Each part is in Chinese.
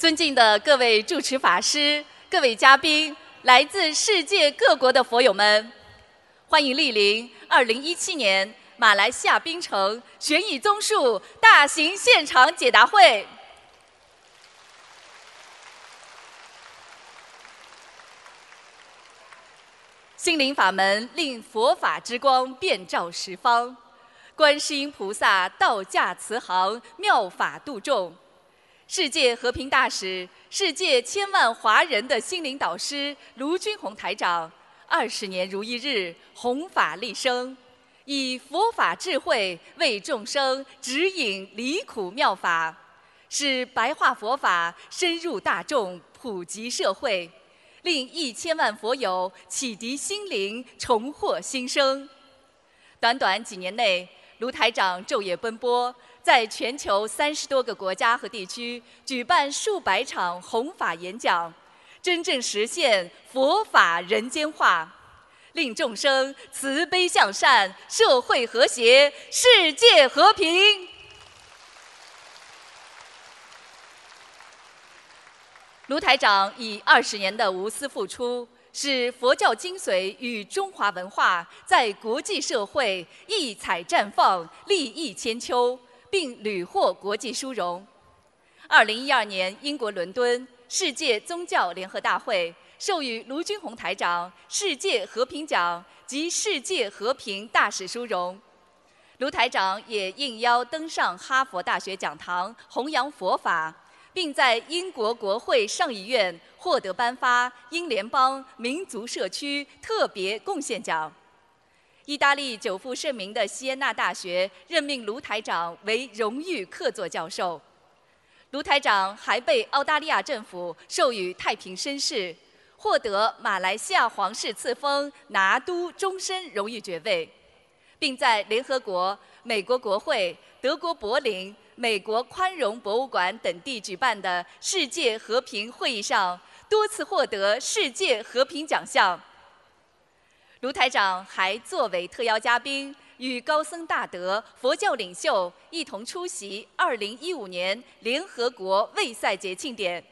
尊敬的各位主持法师、各位嘉宾、来自世界各国的佛友们，欢迎莅临2017年马来西亚槟城悬疑综述大型现场解答会。心灵法门令佛法之光遍照十方，观世音菩萨道驾慈航，妙法度众。世界和平大使、世界千万华人的心灵导师卢军宏台长，二十年如一日，弘法利生，以佛法智慧为众生指引离苦妙法，使白话佛法深入大众、普及社会，令一千万佛友启迪心灵、重获新生。短短几年内，卢台长昼夜奔波。在全球三十多个国家和地区举办数百场弘法演讲，真正实现佛法人间化，令众生慈悲向善，社会和谐，世界和平。卢台长以二十年的无私付出，使佛教精髓与中华文化在国际社会异彩绽放，利益千秋。并屡获国际殊荣。二零一二年，英国伦敦世界宗教联合大会授予卢军宏台长世界和平奖及世界和平大使殊荣。卢台长也应邀登上哈佛大学讲堂，弘扬佛法，并在英国国会上议院获得颁发英联邦民族社区特别贡献奖。意大利久负盛名的锡耶纳大学任命卢台长为荣誉客座教授。卢台长还被澳大利亚政府授予太平绅士，获得马来西亚皇室赐封拿督终身荣誉爵位，并在联合国、美国国会、德国柏林、美国宽容博物馆等地举办的世界和平会议上多次获得世界和平奖项。卢台长还作为特邀嘉宾，与高僧大德、佛教领袖一同出席2015年联合国卫赛节庆典。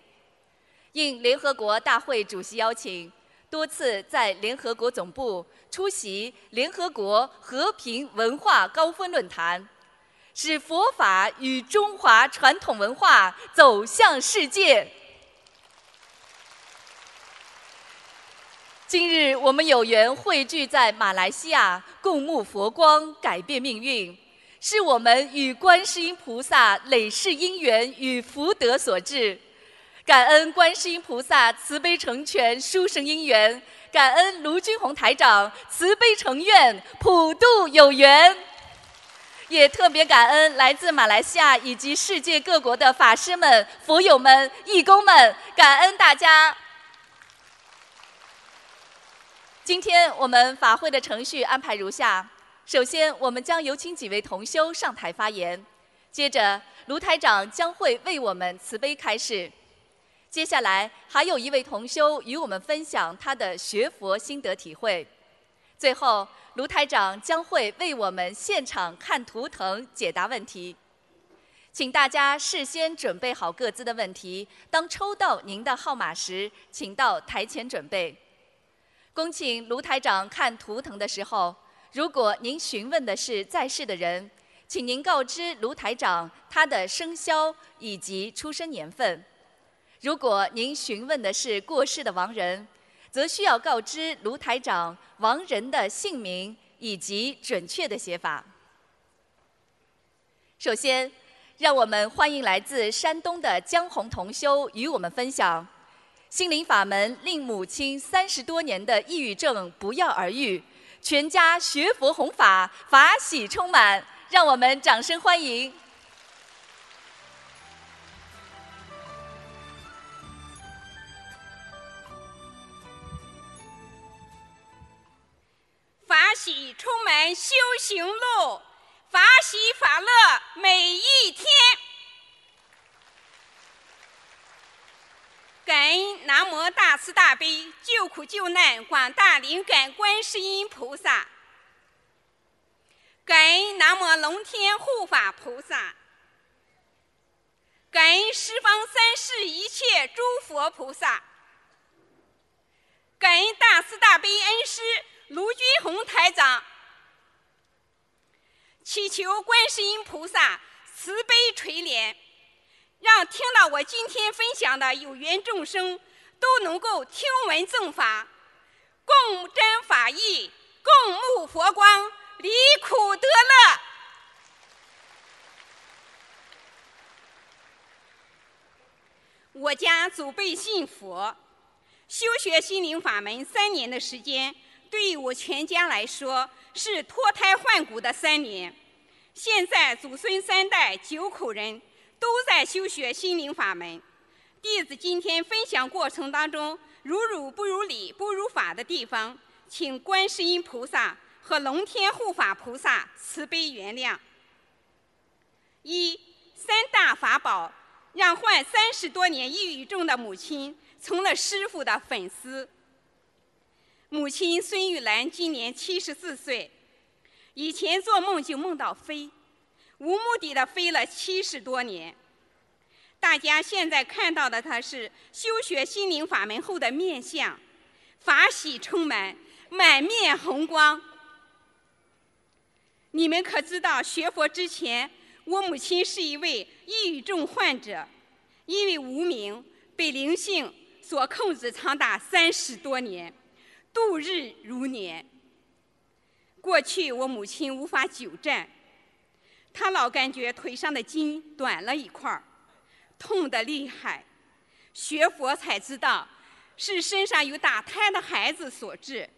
应联合国大会主席邀请，多次在联合国总部出席联合国和平文化高峰论坛，使佛法与中华传统文化走向世界。今日我们有缘汇聚在马来西亚，共沐佛光，改变命运，是我们与观世音菩萨累世因缘与福德所致。感恩观世音菩萨慈悲成全殊胜因缘，感恩卢军宏台长慈悲成愿普度有缘，也特别感恩来自马来西亚以及世界各国的法师们、佛友们、义工们，感恩大家。今天我们法会的程序安排如下：首先，我们将有请几位同修上台发言；接着，卢台长将会为我们慈悲开示；接下来，还有一位同修与我们分享他的学佛心得体会；最后，卢台长将会为我们现场看图腾解答问题。请大家事先准备好各自的问题，当抽到您的号码时，请到台前准备。恭请卢台长看图腾的时候，如果您询问的是在世的人，请您告知卢台长他的生肖以及出生年份；如果您询问的是过世的亡人，则需要告知卢台长亡人的姓名以及准确的写法。首先，让我们欢迎来自山东的江红同修与我们分享。心灵法门令母亲三十多年的抑郁症不药而愈，全家学佛弘法，法喜充满，让我们掌声欢迎！法喜充满修行路，法喜法乐每一天。感恩南无大慈大悲救苦救难广大灵感观世音菩萨，感恩南无龙天护法菩萨，感恩十方三世一切诸佛菩萨，感恩大慈大悲恩师卢军宏台长，祈求观世音菩萨慈悲垂怜，让听到我今天分享的有缘众生都能够听闻正法，共沾法益，共沐佛光，离苦得乐。我家祖辈信佛，修学心灵法门三年的时间，对于我全家来说是脱胎换骨的三年。现在祖孙三代九口人都在修学心灵法门。弟子今天分享过程当中，如汝不如理、不如法的地方，请观世音菩萨和龙天护法菩萨慈悲原谅。一三大法宝。让患三十多年抑郁症的母亲成了师傅的粉丝。母亲孙玉兰今年七十四岁，以前做梦就梦到飞，无目的的飞了七十多年。大家现在看到的她是修学心灵法门后的面相，法喜充满，满面红光。你们可知道学佛之前？我母亲是一位抑郁症患者，因为无名被灵性所控制长达三十多年，度日如年。过去我母亲无法久站，他老感觉腿上的筋短了一块儿，痛得厉害。学佛才知道，是身上有打胎的孩子所致。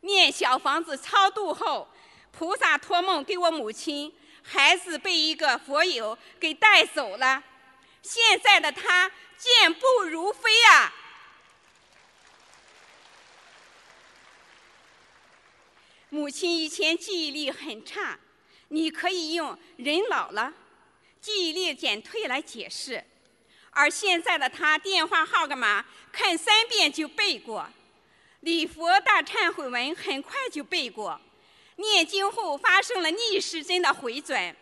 念小房子超度后，菩萨托梦给我母亲。孩子被一个佛友给带走了，现在的他健步如飞啊！母亲以前记忆力很差，你可以用人老了，记忆力减退来解释，而现在的他电话号码看三遍就背过，礼佛大忏悔文很快就背过。念经后发生了逆时针的回转，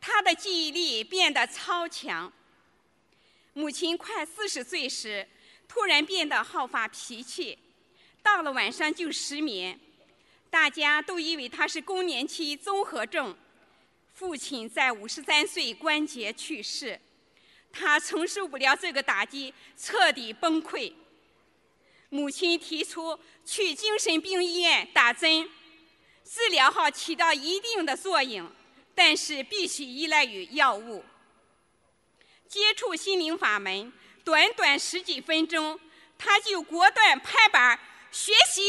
他的记忆力变得超强。母亲快四十岁时，突然变得好发脾气，到了晚上就失眠，大家都以为他是更年期综合症。父亲在五十三岁关节去世，他承受不了这个打击，彻底崩溃。母亲提出去精神病医院打针。治疗好起到一定的作用，但是必须依赖于药物。接触心灵法门，短短十几分钟，他就果断拍板学习。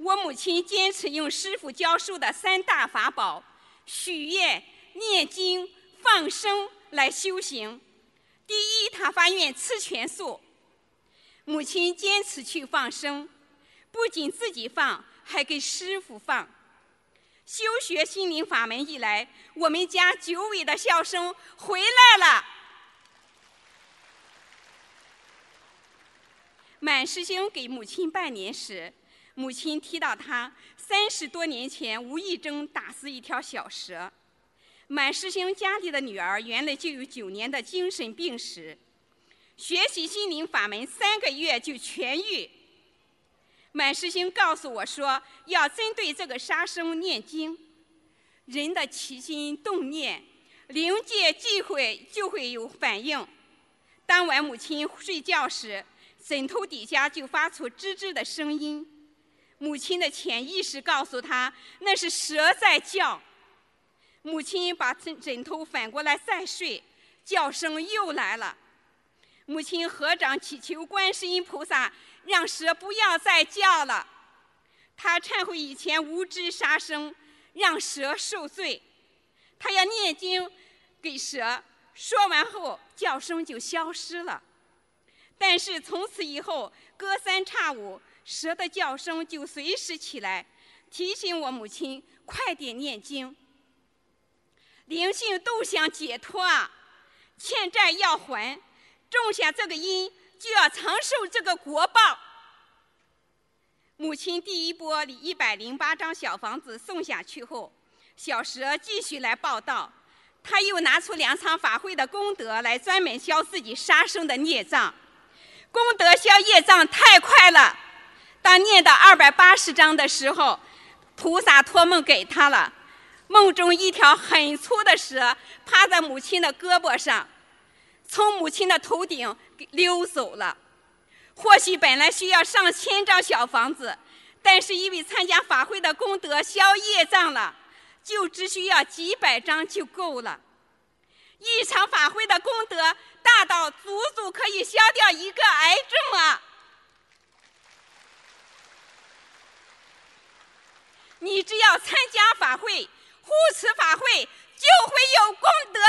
我母亲坚持用师傅教授的三大法宝——许愿、念经、放生来修行。第一，他发愿吃全素。母亲坚持去放生，不仅自己放，还给师傅放。修学心灵法门以来，我们家久违的笑声回来了。满师兄给母亲拜年时，母亲提到他三十多年前无意中打死一条小蛇。满师兄家里的女儿原来就有九年的精神病史。学习心灵法门三个月就痊愈。满师兄告诉我说，要针对这个杀生念经。人的起心动念，灵界即会就会有反应。当晚母亲睡觉时，枕头底下就发出吱吱的声音。母亲的潜意识告诉她，那是蛇在叫。母亲把枕枕头反过来再睡，叫声又来了。母亲合掌祈求观世音菩萨，让蛇不要再叫了。他忏悔以前无知杀生，让蛇受罪。他要念经给蛇，说完后叫声就消失了。但是从此以后，隔三差五，蛇的叫声就随时起来，提醒我母亲快点念经。灵性都想解脱啊，欠债要还。种下这个因，就要承受这个果报。母亲第一波一百零八张小房子送下去后，小蛇继续来报道。他又拿出两场法会的功德来专门消自己杀生的孽障。功德消业障太快了，当念到二百八十章的时候，菩萨托梦给他了。梦中一条很粗的蛇趴在母亲的胳膊上，从母亲的头顶溜走了。或许本来需要上千张小房子，但是因为参加法会的功德消业障了，就只需要几百张就够了。一场法会的功德大到足足可以消掉一个癌症啊！你只要参加法会、护持法会，就会有功德。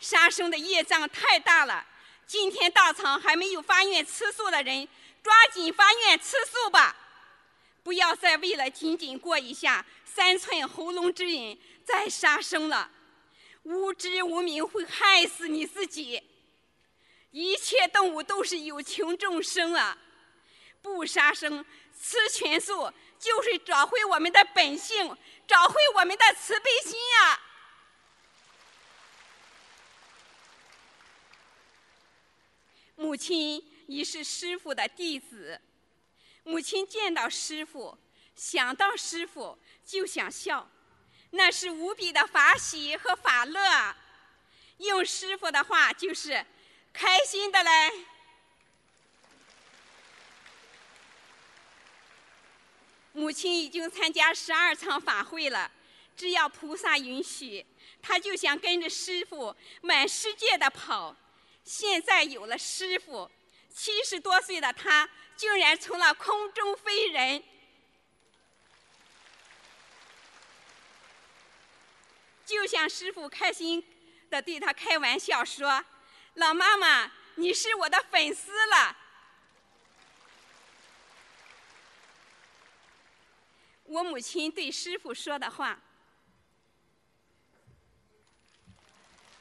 杀生的业障太大了，今天到场还没有发愿吃素的人，抓紧发愿吃素吧！不要再为了仅仅过一下。三寸喉咙之瘾再杀生了，无知无明会害死你自己。一切动物都是有情众生啊，不杀生、吃全素，就是找回我们的本性，找回我们的慈悲心呀。母亲已是师傅的弟子，母亲见到师傅，想到师傅。就想笑，那是无比的法喜和法乐。用师傅的话就是开心的嘞。母亲已经参加十二场法会了，只要菩萨允许，她就想跟着师傅满世界的跑。现在有了师傅，七十多岁的她竟然成了空中飞人。就像师傅开心的对他开玩笑说：“老妈妈，你是我的粉丝了。”我母亲对师傅说的话：“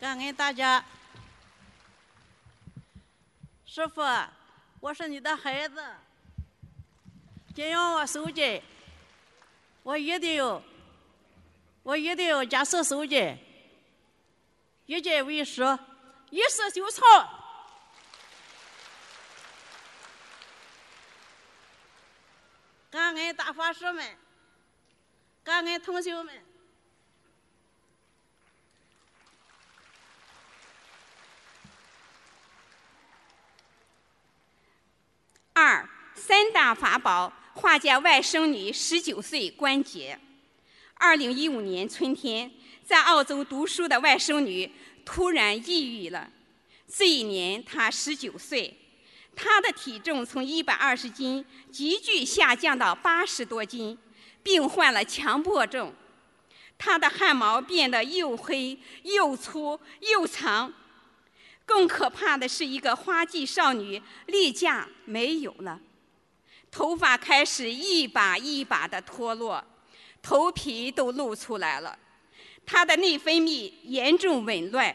感恩大家，师傅，我是你的孩子，借用我手机，我一定有。”我一定要加速手机，一键为师，一试就成。感恩大法师们，感恩同学们。二三大法宝，化解外甥女十九岁关节。二零一五年春天，在澳洲读书的外甥女突然抑郁了。这一年她十九岁，她的体重从一百二十斤急剧下降到八十多斤，并患了强迫症。她的汗毛变得又黑又粗又长，更可怕的是，一个花季少女例假没有了，头发开始一把一把的脱落。头皮都露出来了，他的内分泌严重紊乱，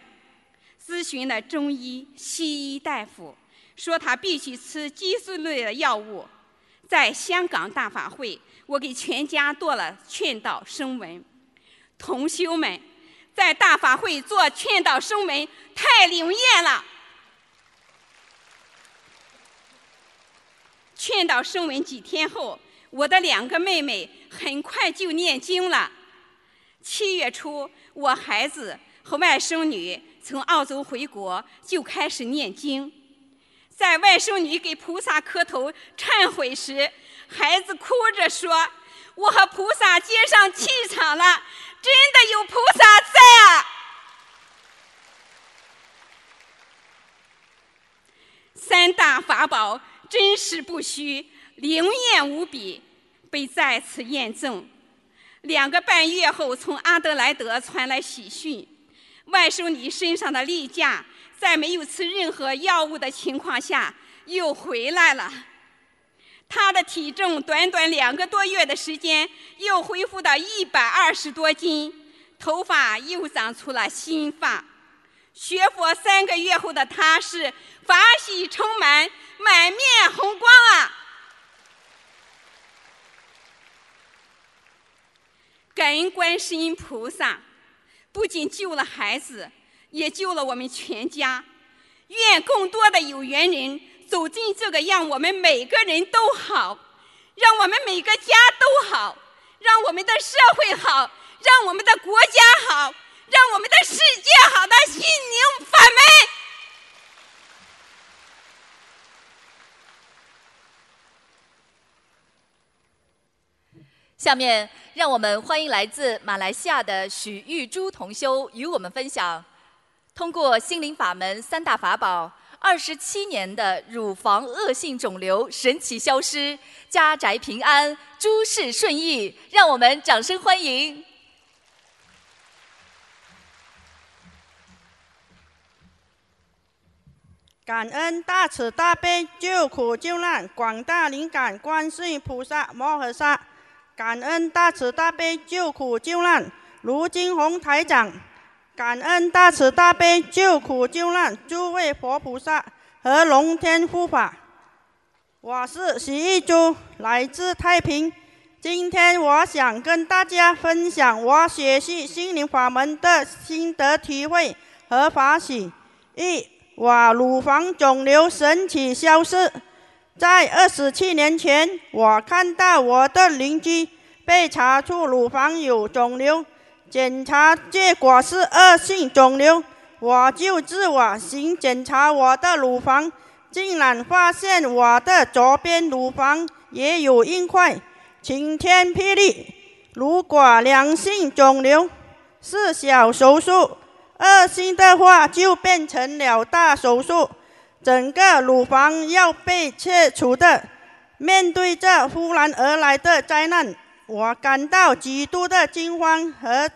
咨询了中医、西医大夫，说他必须吃激素类的药物。在香港大法会，我给全家做了劝导声文。同修们，在大法会做劝导声文太灵验了。劝导声文几天后。我的两个妹妹很快就念经了。七月初，我孩子和外甥女从澳洲回国，就开始念经。在外甥女给菩萨磕头忏悔时，孩子哭着说：“我和菩萨接上气场了，真的有菩萨在啊！”三大法宝真实不虚。灵验无比，被再次验证。两个半月后，从阿德莱德传来喜讯：外甥女身上的例假，在没有吃任何药物的情况下又回来了。他的体重短短两个多月的时间又恢复到一百二十多斤，头发又长出了新发。学佛三个月后的他是法喜充满，满面红光啊！感恩观世音菩萨，不仅救了孩子，也救了我们全家。愿更多的有缘人走进这个，让我们每个人都好，让我们每个家都好，让我们的社会好，让我们的国家好，让我们的世界好的心灵法门。下面，让我们欢迎来自马来西亚的许玉珠同修与我们分享，通过心灵法门三大法宝，二十七年的乳房恶性肿瘤神奇消失，家宅平安，诸事顺意。让我们掌声欢迎！感恩大慈大悲救苦救难广大灵感观世音菩萨摩诃萨。感恩大慈大悲救苦救难卢金红台长，感恩大慈大悲救苦救难诸位佛菩萨和龙天护法。我是徐玉珠，来自太平。今天我想跟大家分享我学习心灵法门的心得体会和法喜。一，我乳房肿瘤神奇消失。在二十七年前，我看到我的邻居被查出乳房有肿瘤，检查结果是恶性肿瘤，我就自我行检查我的乳房，竟然发现我的左边乳房也有硬块，晴天霹雳！如果良性肿瘤是小手术，恶性的话就变成了大手术。整个乳房要被切除的，面对这忽然而来的灾难，我感到极度的惊慌和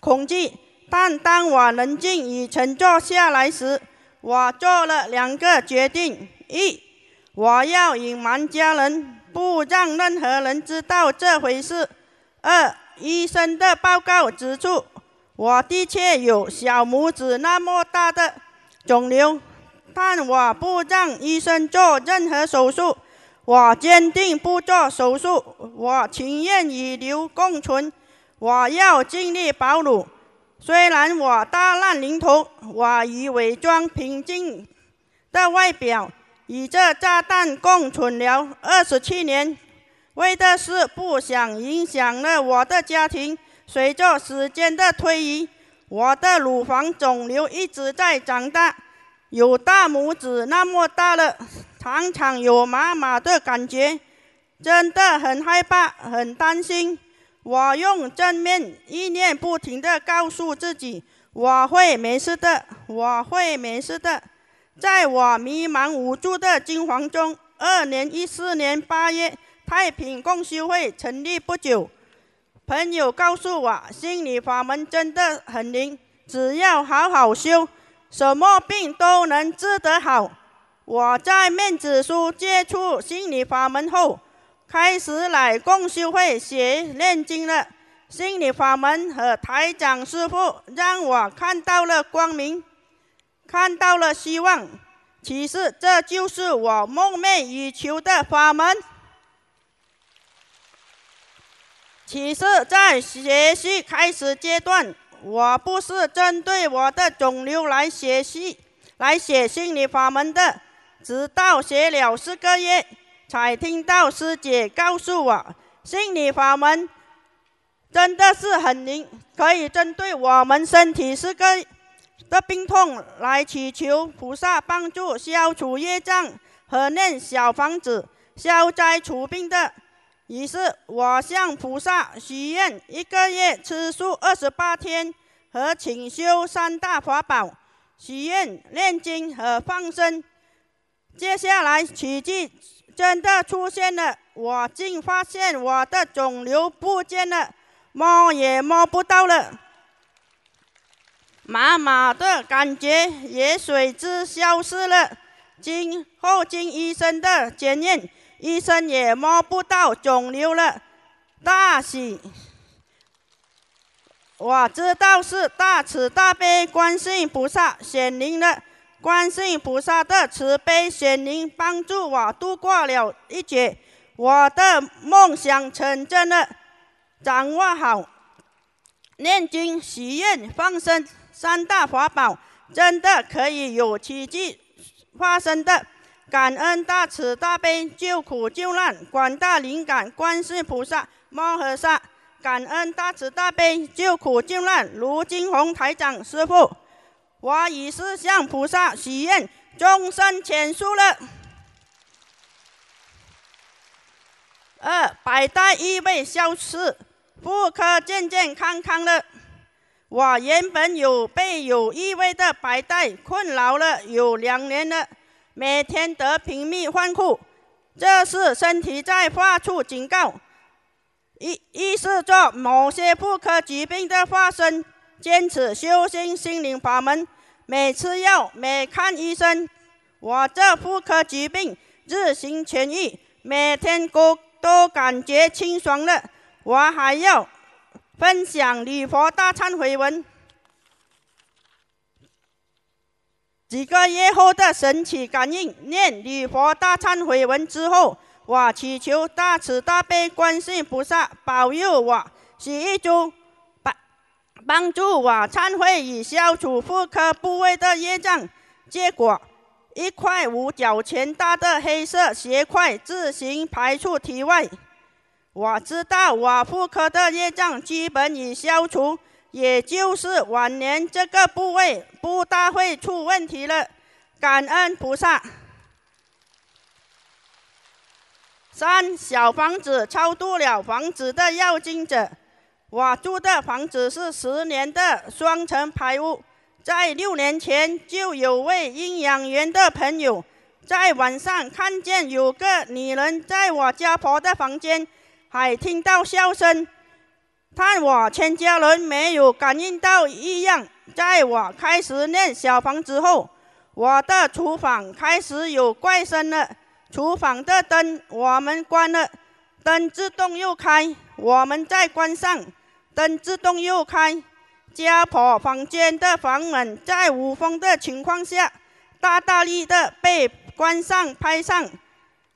恐惧。但当我冷静与沉坐下来时，我做了两个决定：一，我要隐瞒家人，不让任何人知道这回事；二，医生的报告指出，我的确有小拇指那么大的肿瘤。但我不让医生做任何手术，我坚定不做手术，我情愿与瘤共存，我要尽力保乳。虽然我大难临头，我以伪装平静的外表与这炸弹共存了二十七年，为的是不想影响了我的家庭。随着时间的推移，我的乳房肿瘤一直在长大。有大拇指那么大了，常常有麻麻的感觉，真的很害怕，很担心。我用正面意念不停地告诉自己，我会没事的，我会没事的。在我迷茫无助的惊慌中，二零一四年八月，太平共修会成立不久，朋友告诉我，心理法门真的很灵，只要好好修。什么病都能治得好。我在面子书接触心理法门后，开始来共修会学念经了。心理法门和台长师傅让我看到了光明，看到了希望。其实这就是我梦寐以求的法门。其实，在学习开始阶段。我不是针对我的肿瘤来学习、来写心理法门的，直到写了四个月，才听到师姐告诉我，心理法门真的是很灵，可以针对我们身体四个的病痛来祈求菩萨帮助消除业障和念小房子消灾除病的。于是我向菩萨许愿，一个月吃素二十八天和请修三大法宝，许愿念经和放生。接下来奇迹真的出现了，我竟发现我的肿瘤不见了，摸也摸不到了，麻麻的感觉也随之消失了。经后经医生的检验。医生也摸不到肿瘤了，大喜！我知道是大慈大悲观世音菩萨显灵了，观世音菩萨的慈悲显灵帮助我度过了一劫，我的梦想成真了。掌握好念经、许愿、放生三大法宝，真的可以有奇迹发生的。感恩大慈大悲救苦救难广大灵感观世菩萨摩诃萨，感恩大慈大悲救苦救难卢金红台长师傅。我已是向菩萨许愿，终身全数了。二百代异味消失，妇科健健康康了。我原本有被有异味的白带困扰了有两年了。每天得频密换裤，这是身体在发出警告，意意示着某些妇科疾病的发生。坚持修心心灵法门，每吃药，每看医生，我这妇科疾病日行痊愈，每天都都感觉清爽了。我还要分享礼佛大忏悔文。几个月后的神奇感应，念礼佛大忏悔文之后，我祈求大慈大悲观世菩萨保佑我，洗一珠，帮助我忏悔与消除妇科部位的业障。结果，一块五角钱大的黑色血块自行排出体外。我知道我妇科的业障基本已消除。也就是晚年这个部位不大会出问题了，感恩菩萨。三小房子超度了房子的要经者，我住的房子是十年的双层排屋，在六年前就有位阴阳缘的朋友，在晚上看见有个女人在我家婆的房间，还听到笑声。但我全家人没有感应到异样。在我开始念小房子后，我的厨房开始有怪声了。厨房的灯我们关了，灯自动又开，我们再关上，灯自动又开。家婆房间的房门在无风的情况下，大大力的被关上拍上，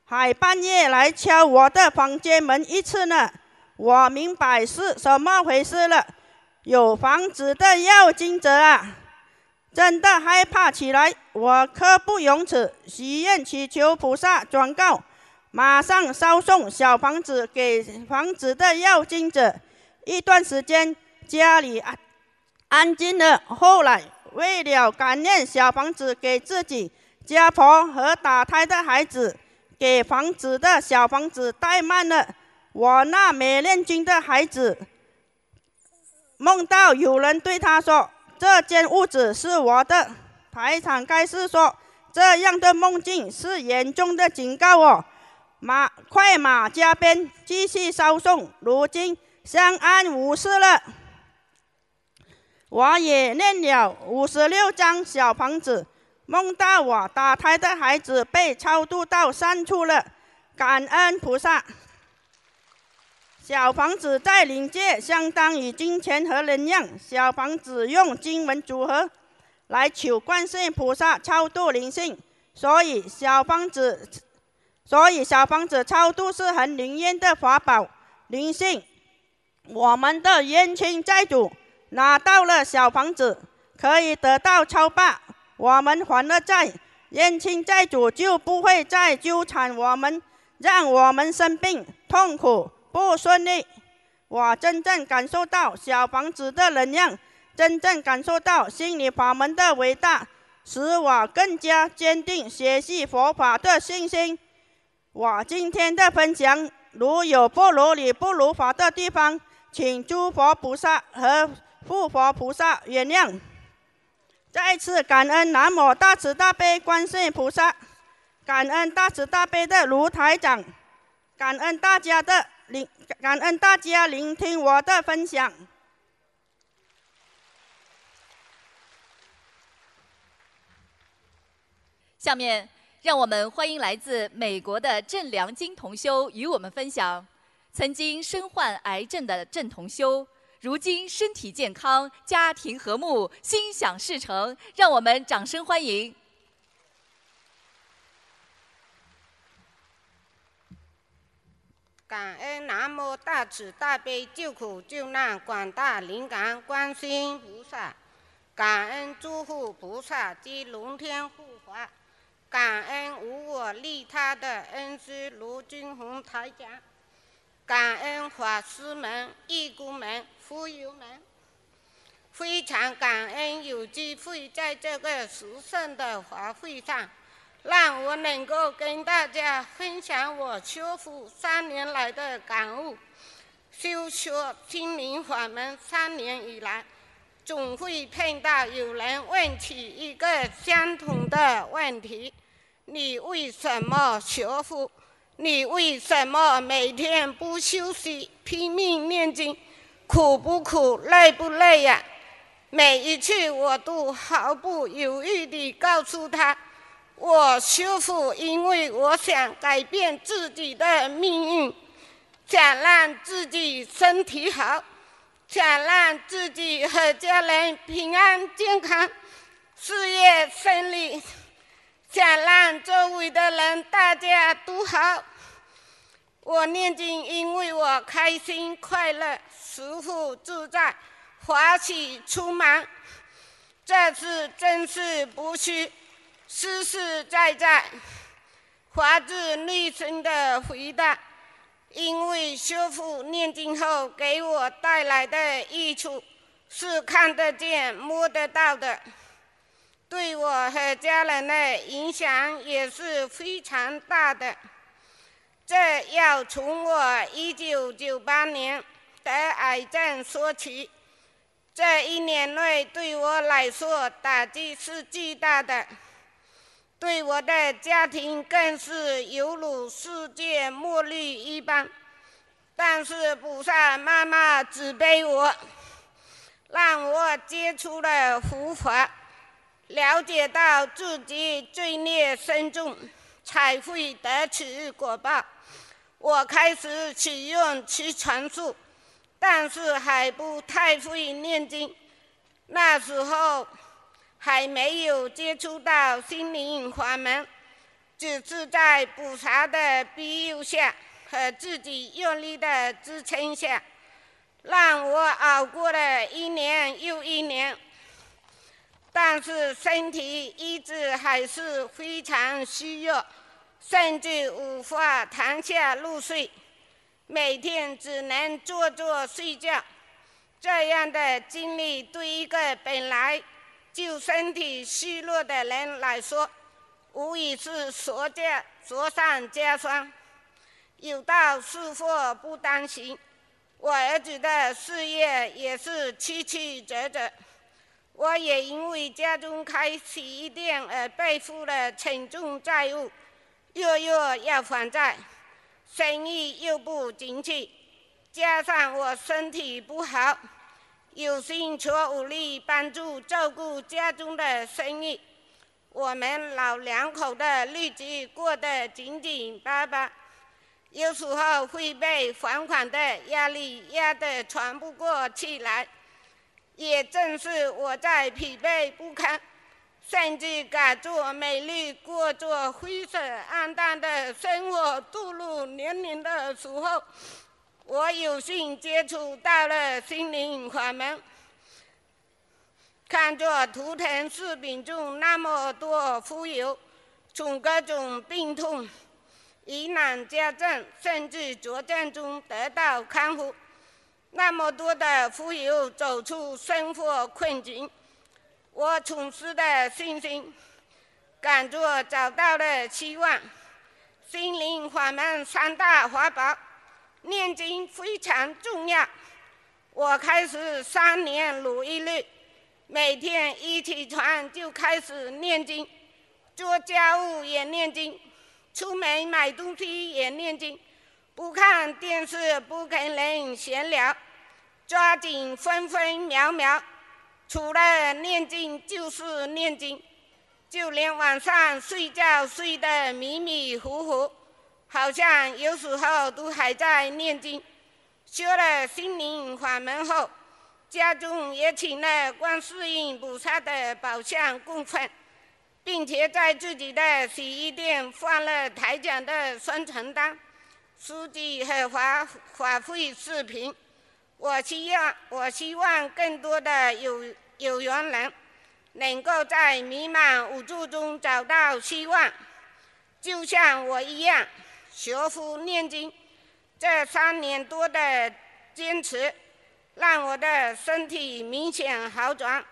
还半夜来敲我的房间门一次呢。我明白是什么回事了，有房子的要金子啊，真的害怕起来。我刻不容辞，许愿祈求菩萨转告，马上烧送小房子给房子的要金子。一段时间家里安安静了。后来为了感念小房子给自己家婆和打胎的孩子，给房子的小房子怠慢了。我那没念经的孩子梦到有人对他说：“这间屋子是我的。”排场该是说：“这样的梦境是严重的警告哦。”马快马加鞭，继续烧送。如今相安无事了。我也念了五十六张小房子，梦到我打胎的孩子被超度到善处了。感恩菩萨。小房子在灵界相当于金钱和能量。小房子用经文组合来求观世菩萨超度灵性，所以小房子，所以小房子超度是很灵验的法宝。灵性，我们的冤亲债主拿到了小房子，可以得到超拔。我们还了债，冤亲债主就不会再纠缠我们，让我们生病痛苦。不顺利，我真正感受到小房子的能量，真正感受到心理法门的伟大，使我更加坚定学习佛法的信心。我今天的分享，如有不如理、不如法的地方，请诸佛菩萨和护佛菩萨原谅。再次感恩南无大慈大悲观世音菩萨，感恩大慈大悲的卢台长，感恩大家的。聆感恩大家聆听我的分享。下面，让我们欢迎来自美国的郑良金同修与我们分享。曾经身患癌症的郑同修，如今身体健康，家庭和睦，心想事成。让我们掌声欢迎。感恩南无大慈大悲救苦救难广大灵感观世音菩萨，感恩诸佛菩萨及龙天护法，感恩无我利他的恩师卢军宏台长，感恩法师们、义工们、富友们，非常感恩有机会在这个神圣的法会上。让我能够跟大家分享我修复三年来的感悟。修学心灵法门三年以来，总会碰到有人问起一个相同的问题：你为什么学佛？你为什么每天不休息，拼命念经？苦不苦？累不累呀？每一次我都毫不犹豫地告诉他。我修复，因为我想改变自己的命运，想让自己身体好，想让自己和家人平安健康，事业顺利，想让周围的人大家都好。我念经，因为我开心快乐，舒服自在，欢喜充满。这次真是不虚。实实在在、发自内心的回答，因为修复念经后给我带来的益处是看得见、摸得到的，对我和家人的影响也是非常大的。这要从我1998年得癌症说起，这一年内对我来说打击是巨大的。对我的家庭更是犹如世界末日一般，但是菩萨妈妈只给我，让我接触了佛法，了解到自己罪孽深重，才会得此果报。我开始使用吃传术，但是还不太会念经。那时候。还没有接触到心灵法门，只是在菩萨的庇佑下和自己用力的支撑下，让我熬过了一年又一年。但是身体一直还是非常虚弱，甚至无法躺下入睡，每天只能坐坐睡觉。这样的经历对一个本来……就身体虚弱的人来说，无疑是雪加雪上加霜。有道是祸不单行，我儿子的事业也是曲曲折折。我也因为家中开洗衣店而背负了沉重债务，月月要还债，生意又不景气，加上我身体不好。有心却无力帮助照顾家中的生意，我们老两口的日子过得紧紧巴巴，有时候会被还款的压力压得喘不过气来。也正是我在疲惫不堪，甚至感觉美丽过着灰色暗淡的生活度入年龄的时候。我有幸接触到了心灵法门，看着图腾视频中那么多富有，从各种病痛、疑难杂症，甚至绝症中得到康复，那么多的富有走出生活困境，我充实的信心，感觉找到了希望。心灵法门三大法宝。念经非常重要。我开始三年如一日，每天一起床就开始念经，做家务也念经，出门买东西也念经，不看电视，不跟人闲聊，抓紧分分秒秒，除了念经就是念经，就连晚上睡觉睡得迷迷糊糊。好像有时候都还在念经，修了心灵法门后，家中也请了观世音菩萨的宝像供奉，并且在自己的洗衣店放了台长的宣传单，书籍和法法会视频。我希望，我希望更多的有有缘人能够在迷茫无助中找到希望，就像我一样，学佛念经。这三年多的坚持，让我的身体明显好转。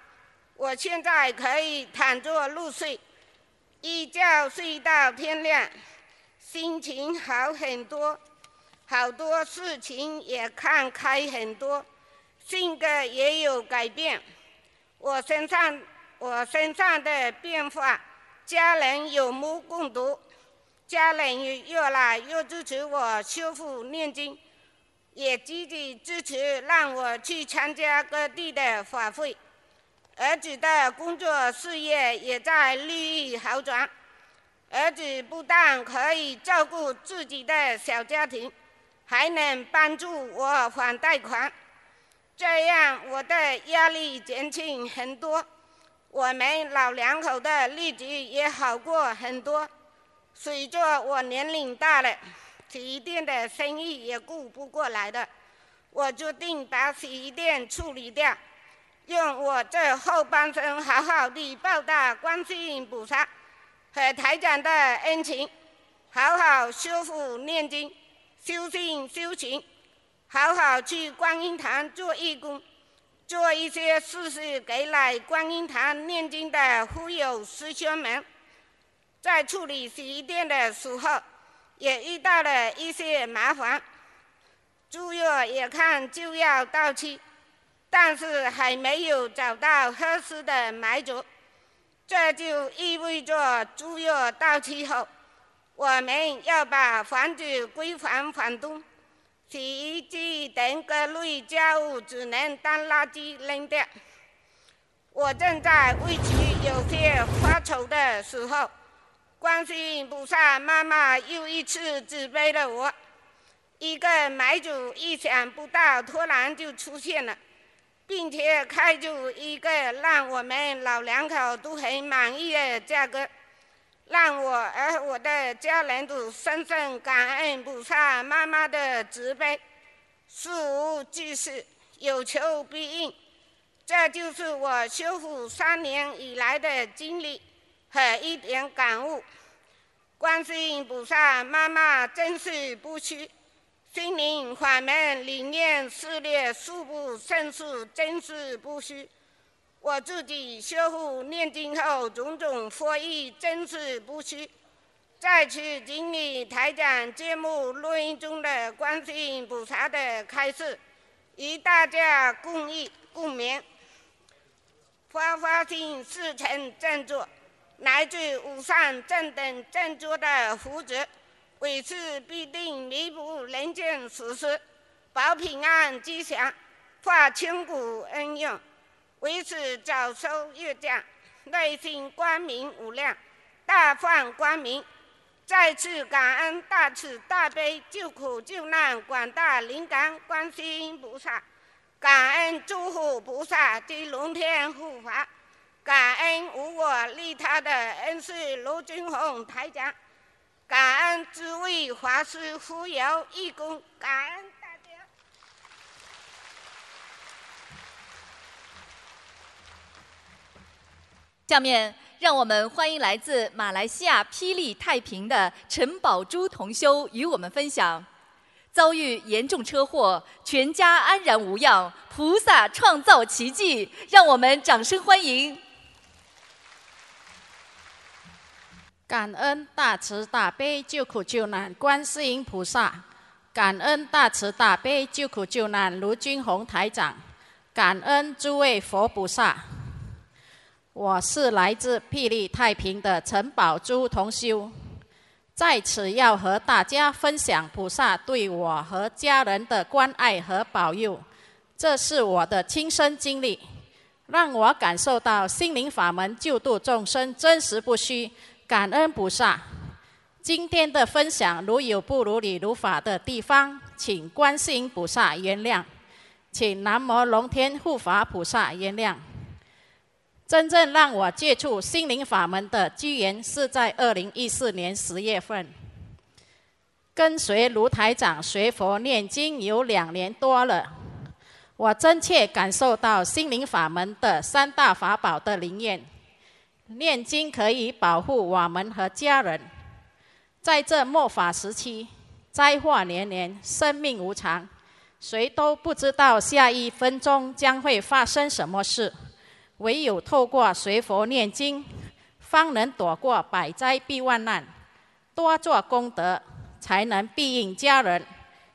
我现在可以躺着入睡，一觉睡到天亮，心情好很多，好多事情也看开很多，性格也有改变。我身上我身上的变化，家人有目共睹，家人越来越支持我修复念经，也积极支持让我去参加各地的法会。儿子的工作事业也在日益好转，儿子不但可以照顾自己的小家庭，还能帮助我还贷款，这样我的压力减轻很多，我们老两口的日子也好过很多。随着我年龄大了，洗衣店的生意也顾不过来了，我决定把洗衣店处理掉。用我这后半生好好的报答观世音菩萨和台长的恩情，好好修复念经、修心修行，好好去观音堂做义工，做一些事事给来观音堂念经的忽友师兄们。在处理洗衣店的时候，也遇到了一些麻烦，猪肉也看就要到期。但是还没有找到合适的买主，这就意味着猪肉到期后，我们要把房子归还房东，洗衣机等各类家务只能当垃圾扔掉。我正在为此有些发愁的时候，观世音菩萨妈妈又一次指挥了我，一个买主意想不到，突然就出现了。并且开出一个让我们老两口都很满意的价格，让我和我的家人都深深感恩菩萨妈妈的慈悲。事无巨细，有求必应，这就是我修复三年以来的经历和一点感悟。观世音菩萨妈妈真是不虚。心灵法门理念事业数不胜数，真实不虚。我自己修复念经后，种种获益真实不虚。在此敬礼台长节目录音中的观世音菩萨的开示，与大家共益共勉。发发心事成正坐，来自五上正等正坐的福泽。为此必定弥补人间死事，保平安吉祥，化千古恩怨。为此早收月降，内心光明无量，大放光明。再次感恩大慈大悲救苦救难广大灵感观世音菩萨，感恩诸佛菩萨及龙天护法，感恩无我利他的恩师卢君红台长。感恩诸位法师、扶摇、义工，感恩大家。下面，让我们欢迎来自马来西亚霹雳太平的陈宝珠同修与我们分享：遭遇严重车祸，全家安然无恙，菩萨创造奇迹，让我们掌声欢迎。感恩大慈大悲救苦救难观世音菩萨，感恩大慈大悲救苦救难卢军宏台长，感恩诸位佛菩萨。我是来自霹雳太平的陈宝珠同修，在此要和大家分享菩萨对我和家人的关爱和保佑，这是我的亲身经历，让我感受到心灵法门救度众生真实不虚。感恩菩萨，今天的分享如有不如理如法的地方，请观世音菩萨原谅，请南无龙天护法菩萨原谅。真正让我接触心灵法门的机缘是在二零一四年十月份，跟随卢台长学佛念经有两年多了，我真切感受到心灵法门的三大法宝的灵验。念经可以保护我们和家人，在这末法时期，灾祸连连，生命无常，谁都不知道下一分钟将会发生什么事。唯有透过随佛念经，方能躲过百灾避万难，多做功德。才能庇应家人，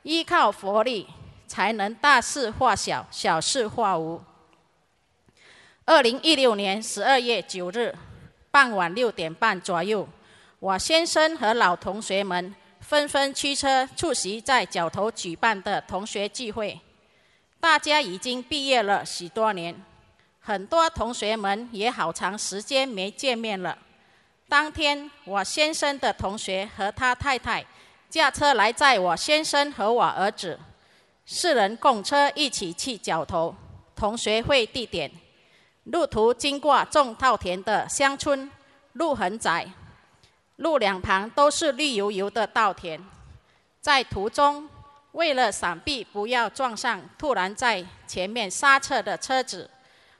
依靠佛力，才能大事化小，小事化无。二零一六年十二月九日傍晚六点半左右，我先生和老同学们纷纷驱车出席在角头举办的同学聚会。大家已经毕业了许多年，很多同学们也好长时间没见面了。当天，我先生的同学和他太太。驾车来载我先生和我儿子，四人共车一起去角头同学会地点。路途经过种稻田的乡村，路很窄，路两旁都是绿油油的稻田。在途中，为了闪避不要撞上突然在前面刹车的车子，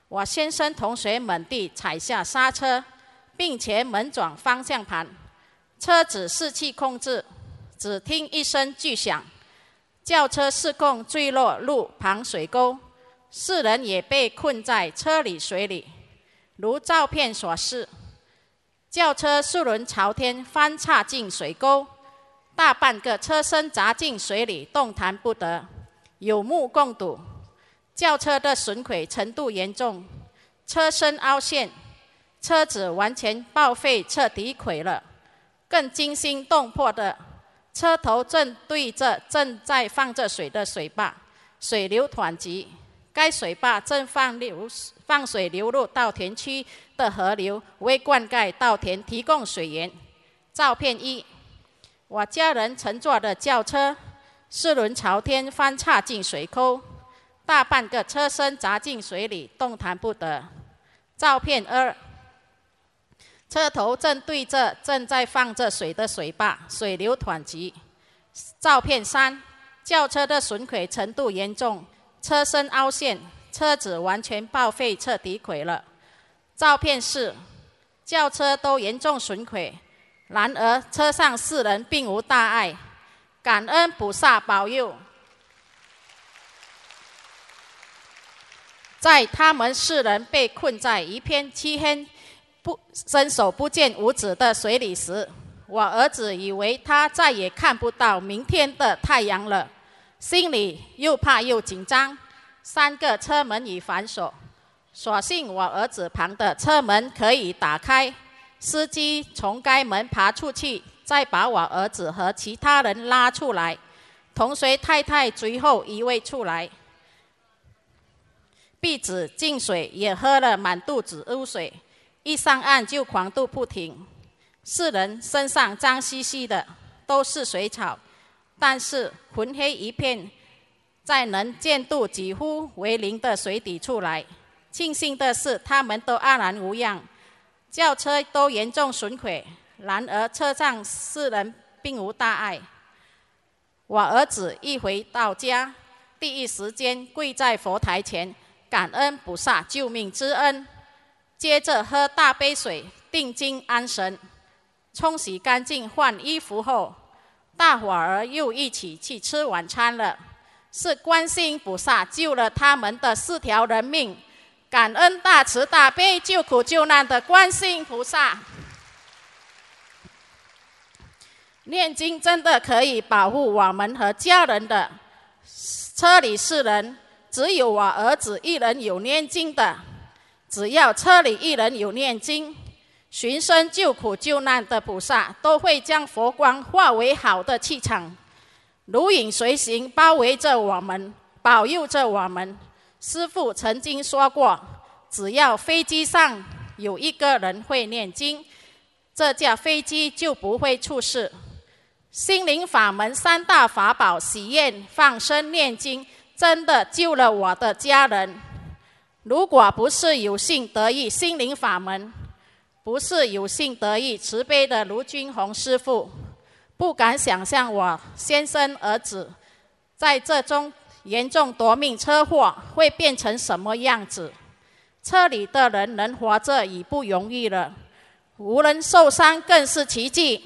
我先生同学猛地踩下刹车，并且猛转方向盘，车子失去控制。只听一声巨响，轿车失控坠落路旁水沟，四人也被困在车里水里。如照片所示，轿车四轮朝天翻插进水沟，大半个车身砸进水里，动弹不得。有目共睹，轿车的损毁程度严重，车身凹陷，车子完全报废，彻底毁了。更惊心动魄的。车头正对着正在放着水的水坝，水流湍急。该水坝正放流放水流入稻田区的河流，为灌溉稻田提供水源。照片一：我家人乘坐的轿车，四轮朝天翻插进水沟，大半个车身砸进水里，动弹不得。照片二。车头正对着正在放着水的水坝，水流湍急。照片三，轿车的损毁程度严重，车身凹陷，车子完全报废，彻底毁了。照片是，轿车都严重损毁，然而车上四人并无大碍，感恩菩萨保佑。在他们四人被困在一片漆黑。不伸手不见五指的水里时，我儿子以为他再也看不到明天的太阳了，心里又怕又紧张。三个车门已反锁，所幸我儿子旁的车门可以打开，司机从该门爬出去，再把我儿子和其他人拉出来，同随太太随后一位出来，鼻子进水也喝了满肚子污水。一上岸就狂吐不停，四人身上脏兮兮的，都是水草，但是浑黑一片，在能见度几乎为零的水底出来。庆幸的是，他们都安然无恙，轿车都严重损毁，然而车上四人并无大碍。我儿子一回到家，第一时间跪在佛台前，感恩菩萨救命之恩。接着喝大杯水，定睛安神，冲洗干净，换衣服后，大伙儿又一起去吃晚餐了。是观世音菩萨救了他们的四条人命，感恩大慈大悲救苦救难的观世音菩萨。念经真的可以保护我们和家人的。车里四人，只有我儿子一人有念经的。只要车里一人有念经，寻声救苦救难的菩萨都会将佛光化为好的气场，如影随形，包围着我们，保佑着我们。师父曾经说过，只要飞机上有一个人会念经，这架飞机就不会出事。心灵法门三大法宝：喜愿、放生、念经，真的救了我的家人。如果不是有幸得遇心灵法门，不是有幸得遇慈悲的卢军宏师父，不敢想象我先生儿子在这中严重夺命车祸会变成什么样子。车里的人能活着已不容易了，无人受伤更是奇迹。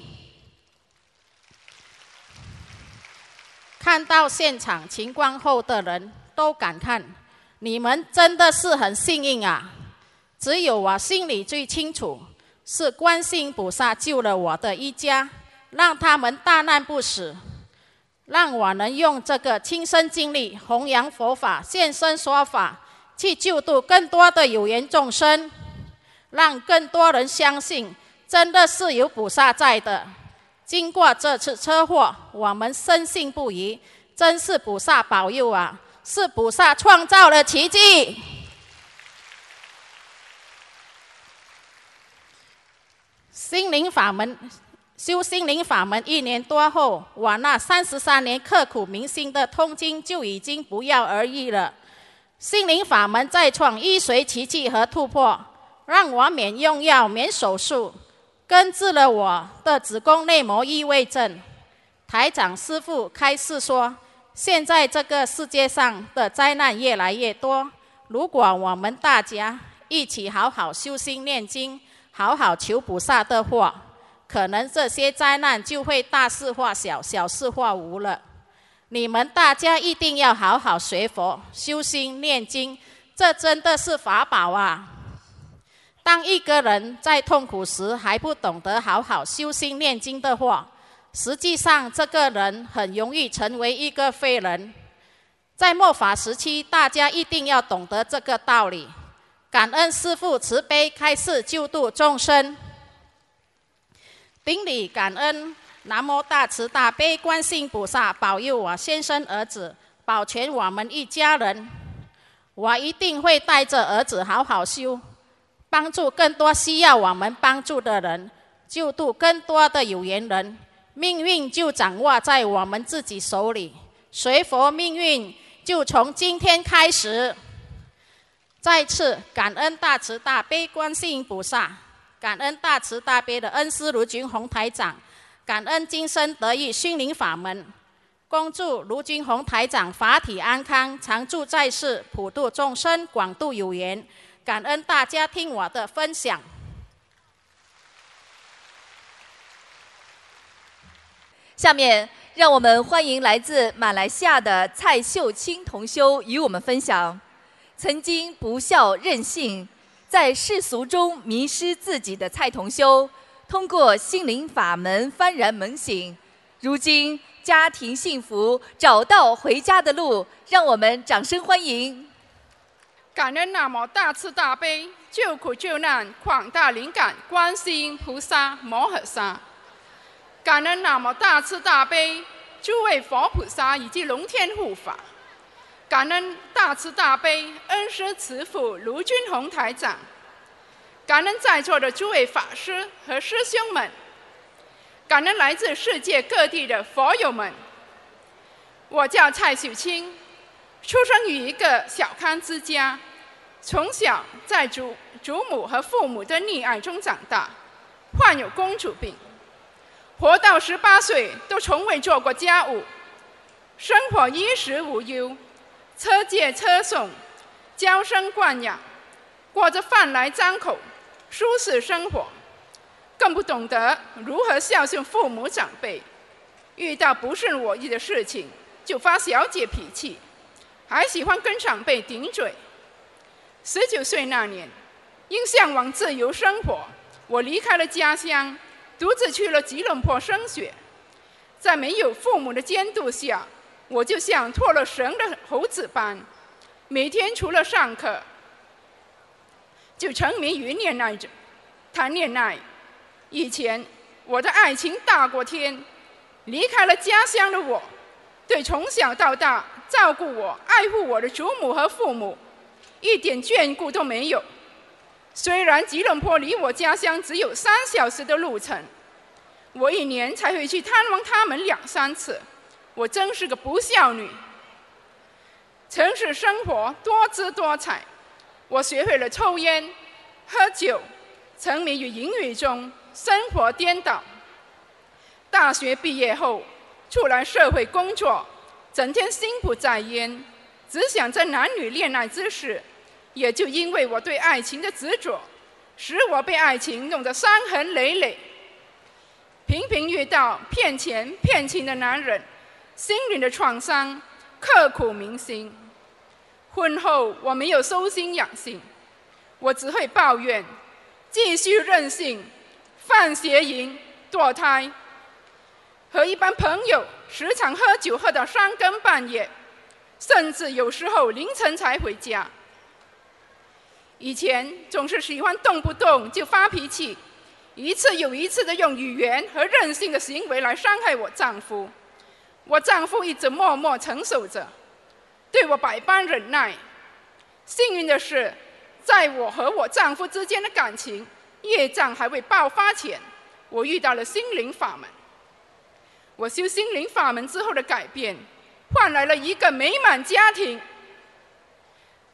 看到现场情况后的人都感叹：“你们真的是很幸运啊！”只有我心里最清楚，是观世音菩萨救了我的一家。让他们大难不死，让我能用这个亲身经历弘扬佛法、现身说法，去救度更多的有缘众生，让更多人相信真的是有菩萨在的。经过这次车祸，我们深信不疑，真是菩萨保佑啊！是菩萨创造了奇迹。心灵法门。修心灵法门一年多后，我那三十三年刻苦铭心的通经就已经不药而愈了。心灵法门再创医学奇迹和突破，让我免用药、免手术，根治了我的子宫内膜异位症。台长师傅开示说：现在这个世界上的灾难越来越多，如果我们大家一起好好修心念经，好好求菩萨的话。可能这些灾难就会大事化小，小事化无了。你们大家一定要好好学佛、修心、念经，这真的是法宝啊！当一个人在痛苦时还不懂得好好修心念经的话，实际上这个人很容易成为一个废人。在末法时期，大家一定要懂得这个道理，感恩师父慈悲开示，救度众生。顶礼感恩，南无大慈大悲观世菩萨保佑我先生儿子，保全我们一家人。我一定会带着儿子好好修，帮助更多需要我们帮助的人，救度更多的有缘人。命运就掌握在我们自己手里，随佛命运就从今天开始。再次感恩大慈大悲观世音菩萨。感恩大慈大悲的恩师卢军宏台长，感恩今生得遇心灵法门，恭祝卢军宏台长法体安康，常住在世，普度众生，广度有缘。感恩大家听我的分享。下面让我们欢迎来自马来西亚的蔡秀清同修与我们分享：曾经不孝任性。在世俗中迷失自己的蔡同修，通过心灵法门幡然门醒，如今家庭幸福，找到回家的路，让我们掌声欢迎！感恩那么大慈大悲、救苦救难、广大灵感观世音菩萨摩诃萨，感恩那么大慈大悲诸位佛菩萨以及龙天护法。感恩大慈大悲恩师慈父卢军宏台长，感恩在座的诸位法师和师兄们，感恩来自世界各地的佛友们。我叫蔡秀清，出生于一个小康之家，从小在祖祖母和父母的溺爱中长大，患有公主病，活到十八岁都从未做过家务，生活衣食无忧。车接车送，娇生惯养，过着饭来张口、舒适生活，更不懂得如何孝顺父母长辈。遇到不顺我意的事情，就发小姐脾气，还喜欢跟长辈顶嘴。十九岁那年，因向往自由生活，我离开了家乡，独自去了吉隆坡升学。在没有父母的监督下，我就像脱了绳的猴子般，每天除了上课，就沉迷于恋爱着，谈恋爱。以前我的爱情大过天，离开了家乡的我，对从小到大照顾我、爱护我的祖母和父母，一点眷顾都没有。虽然吉隆坡离我家乡只有三小时的路程，我一年才会去探望他们两三次。我真是个不孝女。城市生活多姿多彩，我学会了抽烟、喝酒，沉迷于淫欲中，生活颠倒。大学毕业后出来社会工作，整天心不在焉，只想着男女恋爱之事。也就因为我对爱情的执着，使我被爱情弄得伤痕累累。频频遇到骗钱骗情的男人，心灵的创伤刻骨铭心。婚后我没有收心养性，我只会抱怨，继续任性，犯邪淫，堕胎，和一般朋友时常喝酒喝到三更半夜，甚至有时候凌晨才回家。以前总是喜欢动不动就发脾气，一次又一次的用语言和任性的行为来伤害我丈夫。我丈夫一直默默承受着，对我百般忍耐。幸运的是，在我和我丈夫之间的感情业障还未爆发前，我遇到了心灵法门。我修心灵法门之后的改变，换来了一个美满家庭。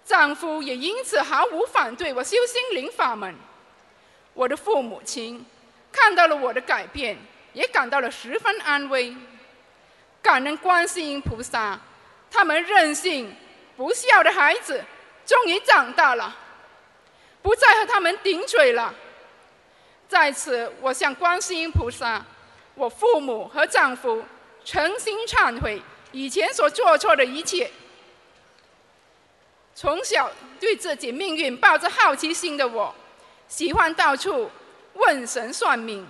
丈夫也因此毫无反对我修心灵法门。我的父母亲看到了我的改变，也感到了十分安慰。感恩观世音菩萨，他们任性不孝的孩子终于长大了，不再和他们顶嘴了。在此，我向观世音菩萨、我父母和丈夫诚心忏悔以前所做错的一切。从小对自己命运抱着好奇心的我，喜欢到处问神算命。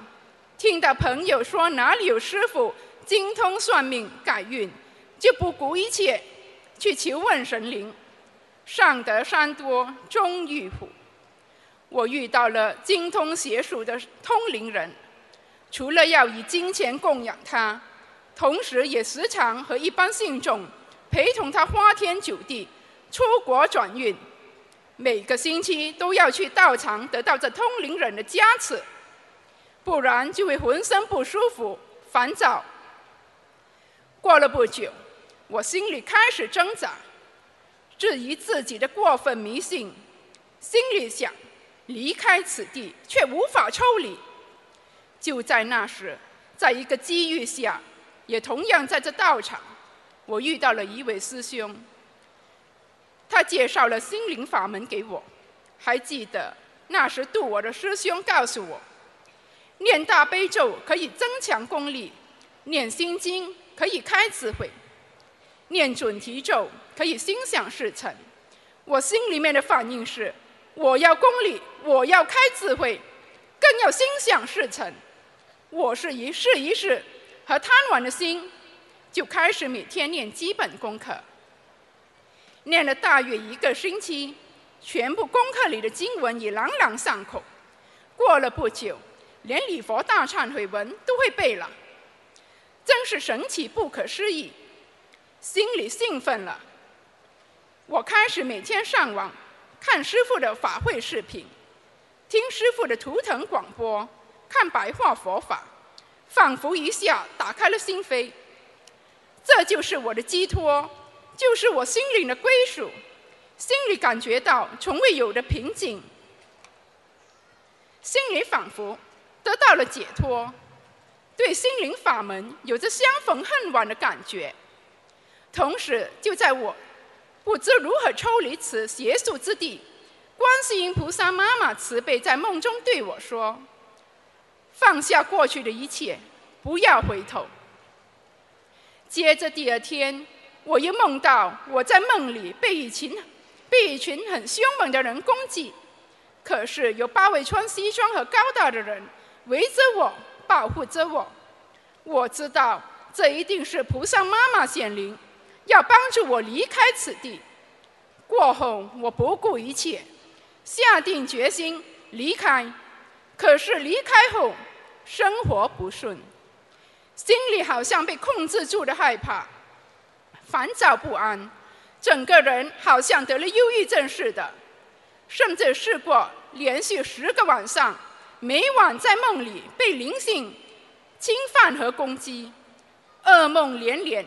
听到朋友说哪里有师傅精通算命改运，就不顾一切去求问神灵。上得山多终遇虎，我遇到了精通邪术的通灵人，除了要以金钱供养他，同时也时常和一般信众陪同他花天酒地。出国转运，每个星期都要去道场得到这通灵人的加持，不然就会浑身不舒服、烦躁。过了不久，我心里开始挣扎，质疑自己的过分迷信，心里想离开此地，却无法抽离。就在那时，在一个机遇下，也同样在这道场，我遇到了一位师兄。他介绍了心灵法门给我，还记得那时度我的师兄告诉我，念大悲咒可以增强功力，念心经可以开智慧，念准提咒可以心想事成。我心里面的反应是，我要功力，我要开智慧，更要心想事成。我是一试一试，和贪玩的心，就开始每天念基本功课。念了大约一个星期，全部功课里的经文已朗朗上口。过了不久，连礼佛大忏悔文都会背了，真是神奇不可思议，心里兴奋了。我开始每天上网看师傅的法会视频，听师傅的图腾广播，看白话佛法，仿佛一下打开了心扉。这就是我的寄托。就是我心灵的归属，心里感觉到从未有的平静，心里仿佛得到了解脱，对心灵法门有着相逢恨晚的感觉。同时，就在我不知如何抽离此邪术之地，观世音菩萨妈妈慈悲在梦中对我说：“放下过去的一切，不要回头。”接着第二天。我又梦到我在梦里被一群被一群很凶猛的人攻击，可是有八位穿西装和高大的人围着我，保护着我。我知道这一定是菩萨妈妈显灵，要帮助我离开此地。过后我不顾一切，下定决心离开。可是离开后，生活不顺，心里好像被控制住的害怕。烦躁不安，整个人好像得了忧郁症似的，甚至试过连续十个晚上，每晚在梦里被灵性侵犯和攻击，噩梦连连，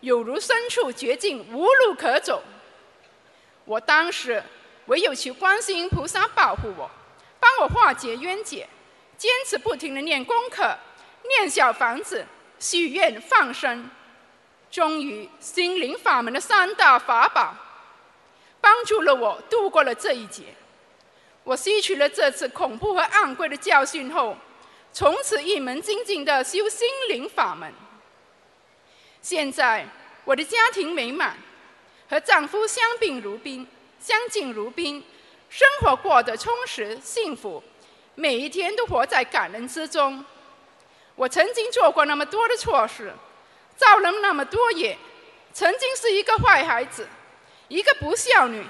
有如身处绝境，无路可走。我当时唯有求观世音菩萨保护我，帮我化解冤结，坚持不停的念功课，念小房子、许愿、放生，终于心灵法门的三大法宝，帮助了我度过了这一劫。我吸取了这次恐怖和昂贵的教训后，从此一门精进的修心灵法门。现在我的家庭美满，和丈夫相敬如宾，相敬如宾，生活过得充实幸福，每一天都活在感恩之中。我曾经做过那么多的错事，造了那么多业，曾经是一个坏孩子，一个不孝女。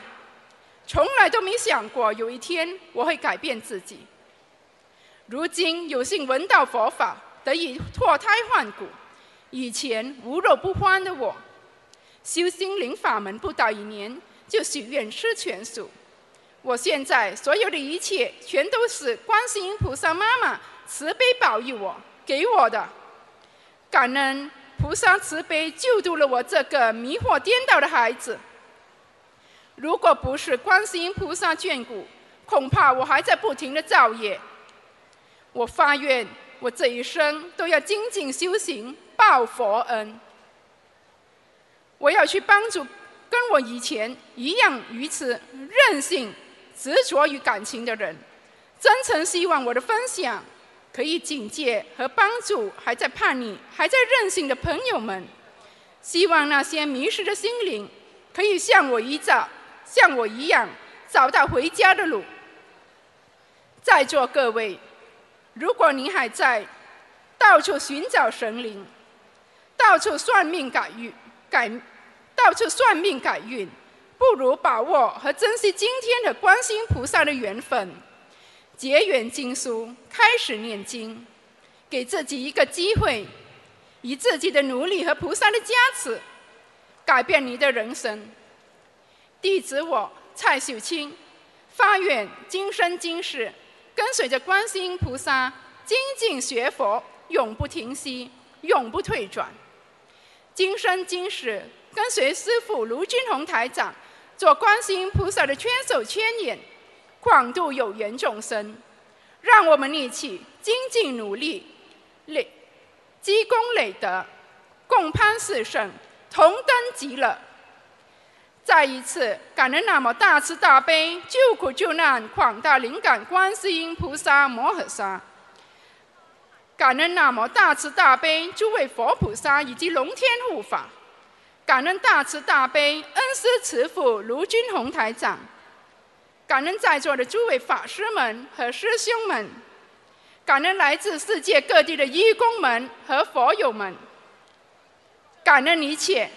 从来都没想过有一天我会改变自己。如今有幸闻到佛法，得以脱胎换骨。以前无肉不欢的我，修心灵法门不到一年就许愿吃全素。我现在所有的一切，全都是观世音菩萨妈妈慈悲保佑我给我的。感恩菩萨慈悲救度了我这个迷惑颠倒的孩子。如果不是观世音菩萨眷顾，恐怕我还在不停的造业。我发愿，我这一生都要精进修行，报佛恩。我要去帮助跟我以前一样愚痴、任性、执着于感情的人。真诚希望我的分享可以警戒和帮助还在叛逆、还在任性的朋友们。希望那些迷失的心灵可以向我依照。像我一样找到回家的路。在座各位，如果您还在到处寻找神灵，到处算命改运，改到处算命改运，不如把握和珍惜今天的观世音菩萨的缘分，结缘经书，开始念经，给自己一个机会，以自己的努力和菩萨的加持，改变你的人生。弟子我蔡秀清，发愿今生今世跟随着观世音菩萨精进学佛，永不停息，永不退转。今生今世跟随师父卢军宏台长，做观世音菩萨的千手千眼，广度有缘众生。让我们一起精进努力，累积功累德，共攀四圣，同登极乐。再一次感恩那么大慈大悲、救苦救难、广大灵感观世音菩萨摩诃萨，感恩那么大慈大悲诸位佛菩萨以及龙天护法，感恩大慈大悲恩师慈父卢军宏台长，感恩在座的诸位法师们和师兄们，感恩来自世界各地的义工们和佛友们，感恩一切。